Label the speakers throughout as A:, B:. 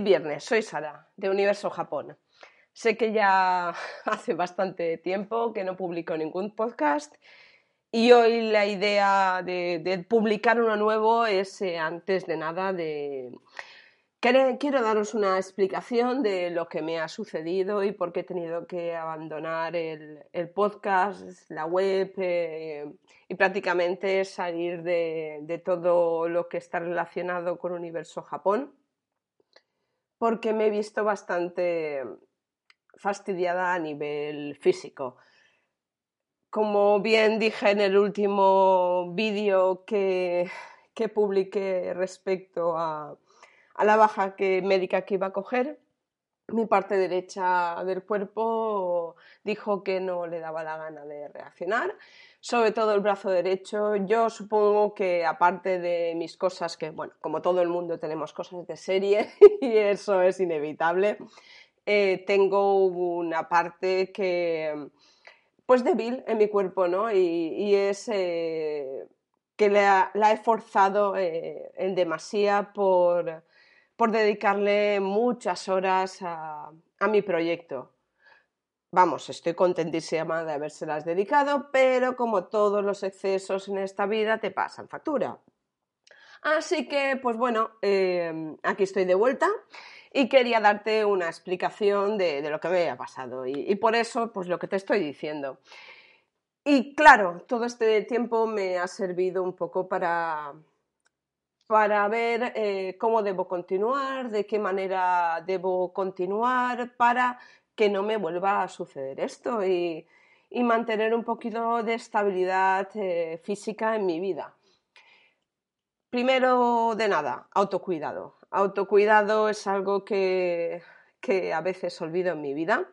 A: Viernes. Soy Sara, de Universo Japón. Sé que ya hace bastante tiempo que no publico ningún podcast y hoy la idea de, publicar uno nuevo es, eh, antes de nada, de... Quiero daros una explicación de lo que me ha sucedido y por qué he tenido que abandonar el, podcast, la web eh, y prácticamente salir de todo lo que está relacionado con Universo Japón porque me he visto bastante fastidiada a nivel físico. Como bien dije en el último vídeo que, que, publiqué respecto a, a la baja que, médica que iba a coger, mi parte derecha del cuerpo dijo que no le daba la gana de reaccionar, sobre todo el brazo derecho. Yo supongo que aparte de mis cosas, que bueno, como todo el mundo tenemos cosas de serie y eso es inevitable, eh, tengo una parte que pues débil en mi cuerpo, ¿no? Y, es eh, que la, he forzado eh, en demasía por por dedicarle muchas horas a, mi proyecto. Vamos, estoy contentísima de habérselas dedicado, pero como todos los excesos en esta vida te pasan factura. Así que, pues bueno, em, aquí estoy de vuelta y quería darte una explicación de, lo que me ha pasado y, por eso, pues lo que te estoy diciendo. Y claro, todo este tiempo me ha servido un poco para, para ver eh, cómo debo continuar, de qué manera debo continuar para que no me vuelva a suceder esto y, mantener un poquito de estabilidad eh, física en mi vida. Primero de nada, autocuidado. Autocuidado es algo que, que a veces olvido en mi vida,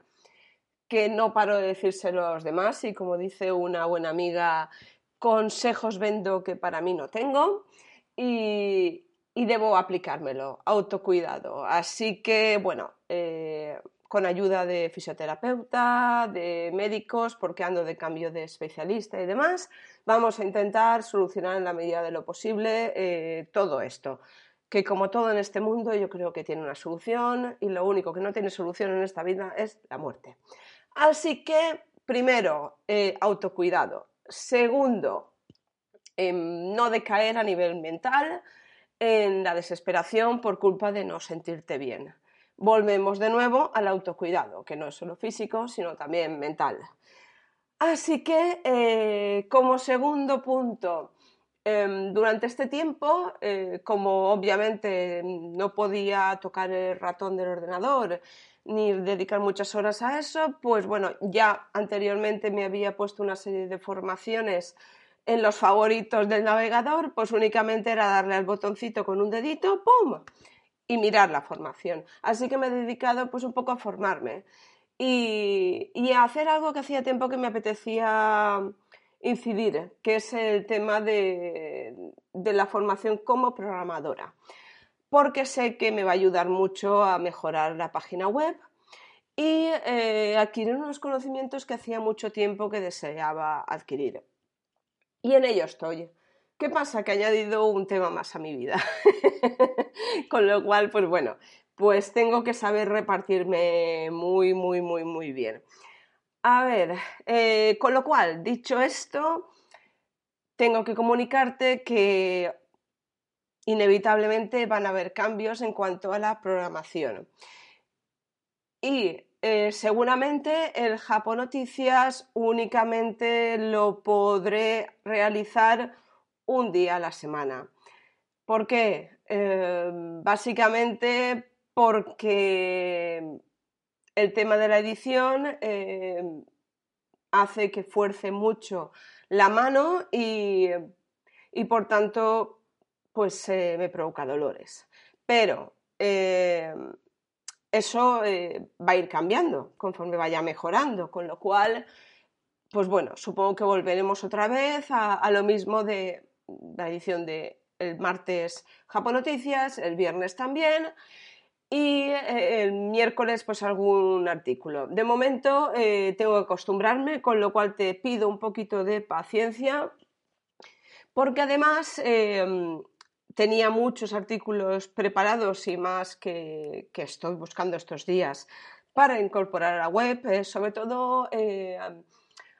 A: que no paro de decírselo a los demás y como dice una buena amiga, consejos vendo que para mí no tengo y, debo aplicármelo, autocuidado. Así que, bueno, eh, con ayuda de fisioterapeuta, de médicos, porque ando de cambio de especialista y demás, vamos a intentar solucionar en la medida de lo posible eh, todo esto. Que como todo en este mundo, yo creo que tiene una solución y lo único que no tiene solución en esta vida es la muerte. Así que, primero, eh, autocuidado. Segundo, no decaer a nivel mental en la desesperación por culpa de no sentirte bien. Volvemos de nuevo al autocuidado, que no es solo físico, sino también mental. Así que, eh, como segundo punto, em, durante este tiempo, eh, como obviamente no podía tocar el ratón del ordenador ni dedicar muchas horas a eso, pues bueno, ya anteriormente me había puesto una serie de formaciones en los favoritos del navegador, pues únicamente era darle al botoncito con un dedito, ¡pum! Y mirar la formación. Así que me he dedicado pues un poco a formarme y, a hacer algo que hacía tiempo que me apetecía incidir, que es el tema de, la formación como programadora, porque sé que me va a ayudar mucho a mejorar la página web y eh, adquirir unos conocimientos que hacía mucho tiempo que deseaba adquirir. Y en ello estoy. ¿Qué pasa? Que he añadido un tema más a mi vida. Con lo cual, pues bueno, pues tengo que saber repartirme muy, muy, muy, muy bien. A ver, eh, con lo cual, dicho esto, tengo que comunicarte que inevitablemente van a haber cambios en cuanto a la programación. Y eh, seguramente el Japón Noticias únicamente lo podré realizar un día a la semana. ¿Por qué? Eh, básicamente porque el tema de la edición eh, hace que fuerce mucho la mano y, y por tanto pues me provoca dolores. Pero eso eh, va a ir cambiando conforme vaya mejorando, con lo cual, pues bueno, supongo que volveremos otra vez a, lo mismo de la edición de el martes Japón Noticias, el viernes también y eh, el miércoles pues algún artículo. De momento eh, tengo que acostumbrarme, con lo cual te pido un poquito de paciencia porque además tenía muchos artículos preparados y más que, estoy buscando estos días para incorporar a la web, eh, sobre todo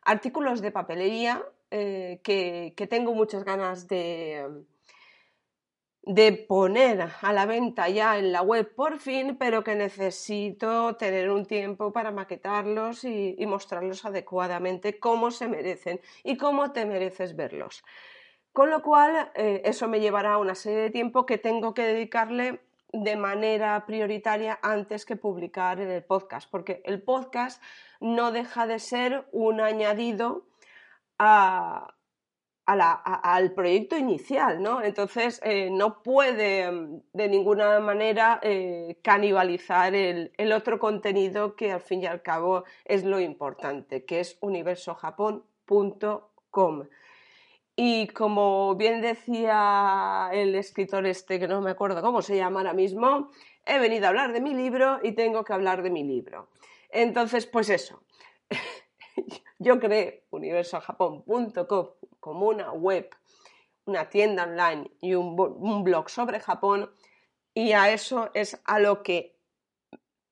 A: artículos de papelería que, tengo muchas ganas de, de poner a la venta ya en la web por fin, pero que necesito tener un tiempo para maquetarlos y, mostrarlos adecuadamente cómo se merecen y cómo te mereces verlos. Con lo cual, eh, eso me llevará una serie de tiempo que tengo que dedicarle de manera prioritaria antes que publicar en el podcast, porque el podcast no deja de ser un añadido al proyecto inicial, ¿no? Entonces eh, no puede mm, de ninguna manera eh, canibalizar el, otro contenido que al fin y al cabo es lo importante, que es universojapón.com. Y como bien decía el escritor este, que no me acuerdo cómo se llama ahora mismo, he venido a hablar de mi libro y tengo que hablar de mi libro. Entonces, pues eso. Yo creé universojapón.com como una web, una tienda online y un, blog sobre Japón y a eso es a lo que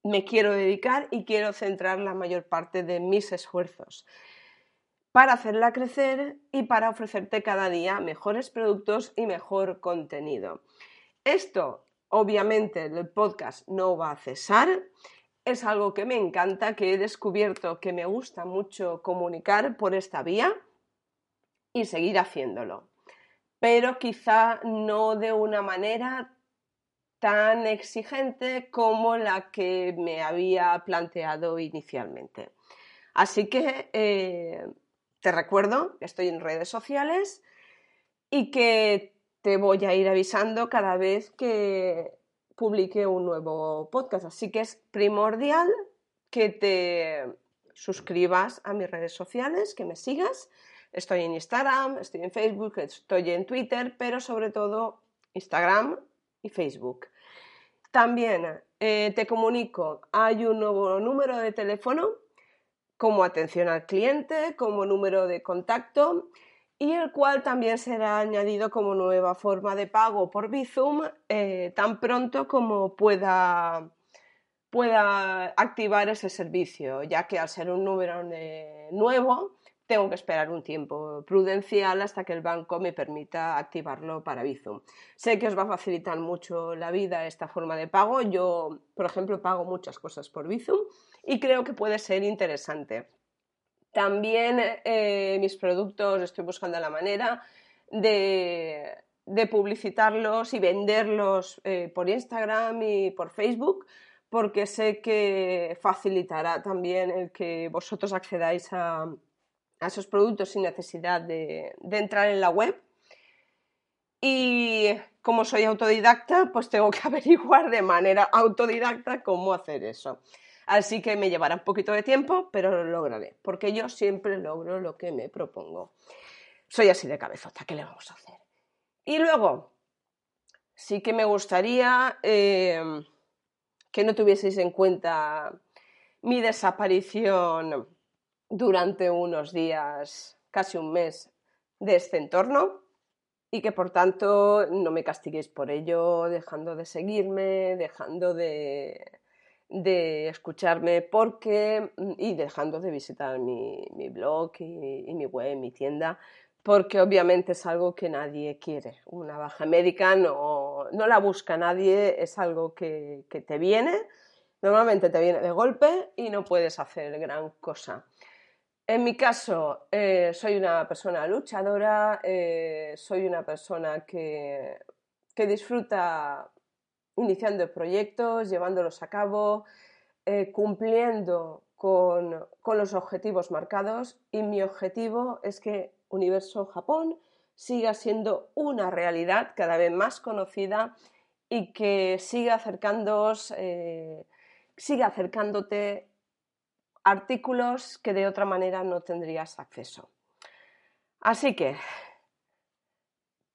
A: me quiero dedicar y quiero centrar la mayor parte de mis esfuerzos para hacerla crecer y para ofrecerte cada día mejores productos y mejor contenido. Esto, obviamente, el podcast no va a cesar. Es algo que me encanta, que he descubierto que me gusta mucho comunicar por esta vía y seguir haciéndolo. Pero quizá no de una manera tan exigente como la que me había planteado inicialmente. Así que eh, te recuerdo que estoy en redes sociales y que te voy a ir avisando cada vez que publique un nuevo podcast. Así que es primordial que te suscribas a mis redes sociales, que me sigas Estoy en Instagram, estoy en Facebook, estoy en Twitter, pero sobre todo Instagram y Facebook. También eh, te comunico, hay un nuevo número de teléfono como atención al cliente, como número de contacto y el cual también será añadido como nueva forma de pago por Bizum eh, tan pronto como pueda, pueda activar ese servicio, ya que al ser un número nuevo tengo que esperar un tiempo prudencial hasta que el banco me permita activarlo para Bizum. Sé que os va a facilitar mucho la vida esta forma de pago. Yo, por ejemplo, pago muchas cosas por Bizum y creo que puede ser interesante. También eh, mis productos estoy buscando la manera de, publicitarlos y venderlos eh, por Instagram y por Facebook porque sé que facilitará también el que vosotros accedáis a, a esos productos sin necesidad de, entrar en la web. Y como soy autodidacta, pues tengo que averiguar de manera autodidacta cómo hacer eso. Así que me llevará un poquito de tiempo, pero lo lograré, porque yo siempre logro lo que me propongo. Soy así de cabezota, ¿qué le vamos a hacer? Y luego, sí que me gustaría eh, que no tuvieseis en cuenta mi desaparición durante unos días, casi un mes, de este entorno y que por tanto no me castiguéis por ello, dejando de seguirme, dejando de, escucharme porque y dejando de visitar mi, blog y, mi web, mi tienda, porque obviamente es algo que nadie quiere. Una baja médica no, no la busca nadie, es algo que, te viene, normalmente te viene de golpe y no puedes hacer gran cosa. En mi caso, eh, soy una persona luchadora, eh, soy una persona que, disfruta iniciando proyectos, llevándolos a cabo, eh, cumpliendo con, con, los objetivos marcados y mi objetivo es que Universo Japón siga siendo una realidad cada vez más conocida y que siga acercándoos, siga acercándote artículos que de otra manera no tendrías acceso. Así que,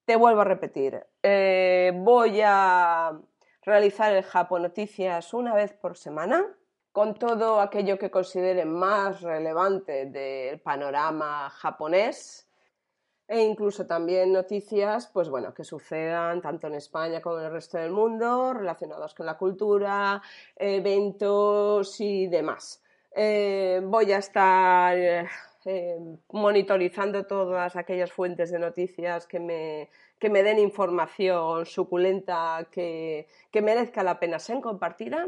A: te vuelvo a repetir, eh, voy a realizar el Japón Noticias una vez por semana con todo aquello que considere más relevante del panorama japonés. e incluso también noticias, pues bueno, que sucedan tanto en España como en el resto del mundo, relacionados con la cultura, eventos y demás. Eh, voy a estar eh, monitorizando todas aquellas fuentes de noticias que me, que me den información suculenta que, que merezca la pena ser compartida.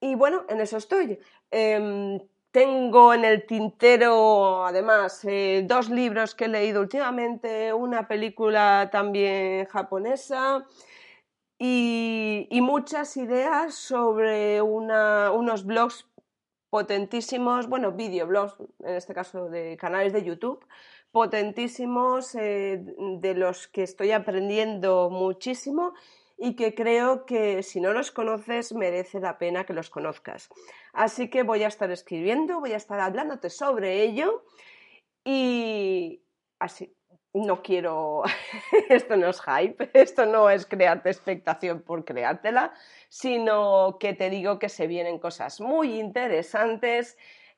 A: Y bueno, en eso estoy. Em, tengo en el tintero, además, eh, dos libros que he leído últimamente, una película también japonesa y, muchas ideas sobre unos blogs potentísimos, bueno, videoblogs, en este caso de canales de YouTube, potentísimos eh, de los que estoy aprendiendo muchísimo y que creo que si no los conoces merece la pena que los conozcas. Así que voy a estar escribiendo, voy a estar hablándote sobre ello y así. No quiero, esto no es hype, esto no es crearte expectación por creártela, sino que te digo que se vienen cosas muy interesantes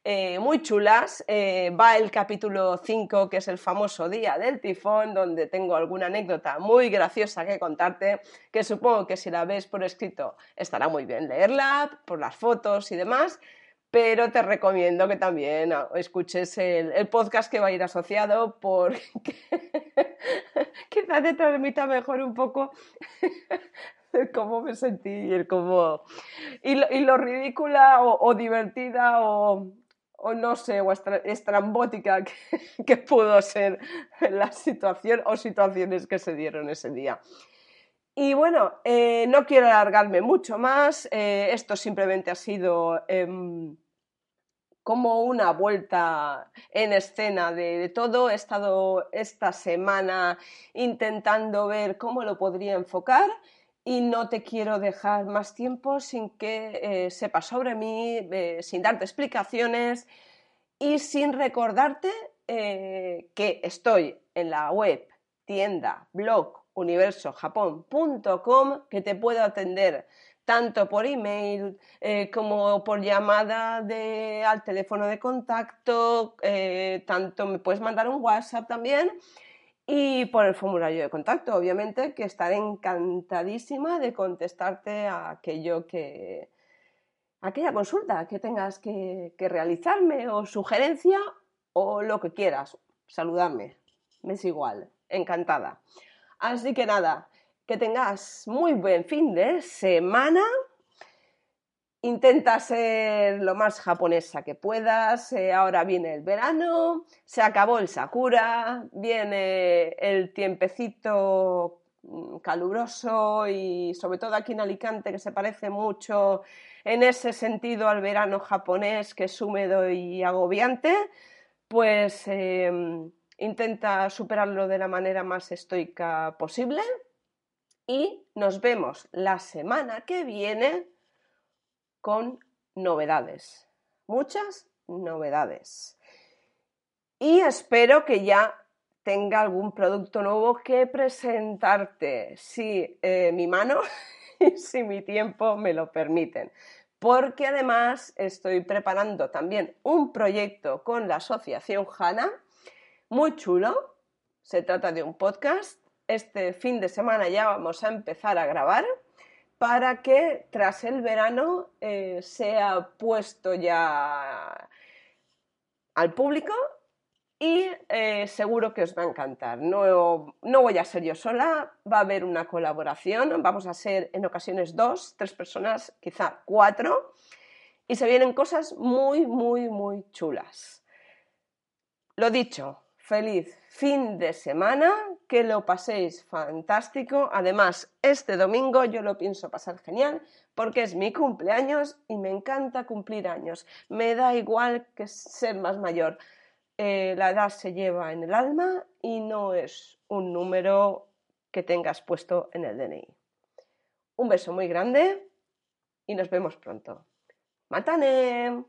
A: eh, muy chulas. Eh, va el capítulo 5, que es el famoso día del tifón, donde tengo alguna anécdota muy graciosa que contarte, que supongo que si la ves por escrito estará muy bien leerla, por las fotos y demás. Pero te recomiendo que también escuches el, podcast que va a ir asociado porque quizás te transmita mejor un poco cómo me sentí y, cómo... y, lo, ridícula o divertida o, o no sé, o estrambótica que, pudo ser la situación o situaciones que se dieron ese día. Y bueno, eh, no quiero alargarme mucho más, eh, esto simplemente ha sido em, como una vuelta en escena de, de, todo. He estado esta semana intentando ver cómo lo podría enfocar y no te quiero dejar más tiempo sin que eh, sepas sobre mí, eh, sin darte explicaciones y sin recordarte eh, que estoy en la web tienda blog universojapón.com que te puedo atender tanto por email como por llamada de, al teléfono de contacto, tanto me puedes mandar un WhatsApp también y por el formulario de contacto, obviamente, que estaré encantadísima de contestarte a aquello que, aquella consulta que tengas que, realizarme o sugerencia o lo que quieras. Saludarme, me es igual, encantada. Así que nada, que tengas muy buen fin de semana Intenta ser lo más japonesa que puedas. Eh, ahora viene el verano, se acabó el sakura, viene el tiempecito mm, caluroso y sobre todo aquí en Alicante que se parece mucho en ese sentido al verano japonés que es húmedo y agobiante, pues em, intenta superarlo de la manera más estoica posible y nos vemos la semana que viene con novedades, muchas novedades. Y espero que ya tenga algún producto nuevo que presentarte, si eh, mi mano y si mi tiempo me lo permiten. Porque además estoy preparando también un proyecto con la Asociación HANA, muy chulo. Se trata de un podcast. Este fin de semana ya vamos a empezar a grabar para que tras el verano eh, sea puesto ya al público y eh, seguro que os va a encantar. No, no, voy a ser yo sola, va a haber una colaboración, vamos a ser en ocasiones dos, tres personas, quizá cuatro, y se vienen cosas muy, muy, muy chulas. Lo dicho, feliz fin de semana, que lo paséis fantástico. Además, este domingo yo lo pienso pasar genial porque es mi cumpleaños y me encanta cumplir años. Me da igual que ser más mayor. Eh, la edad se lleva en el alma y no es un número que tengas puesto en el DNI. Un beso muy grande y nos vemos pronto. ¡Matane!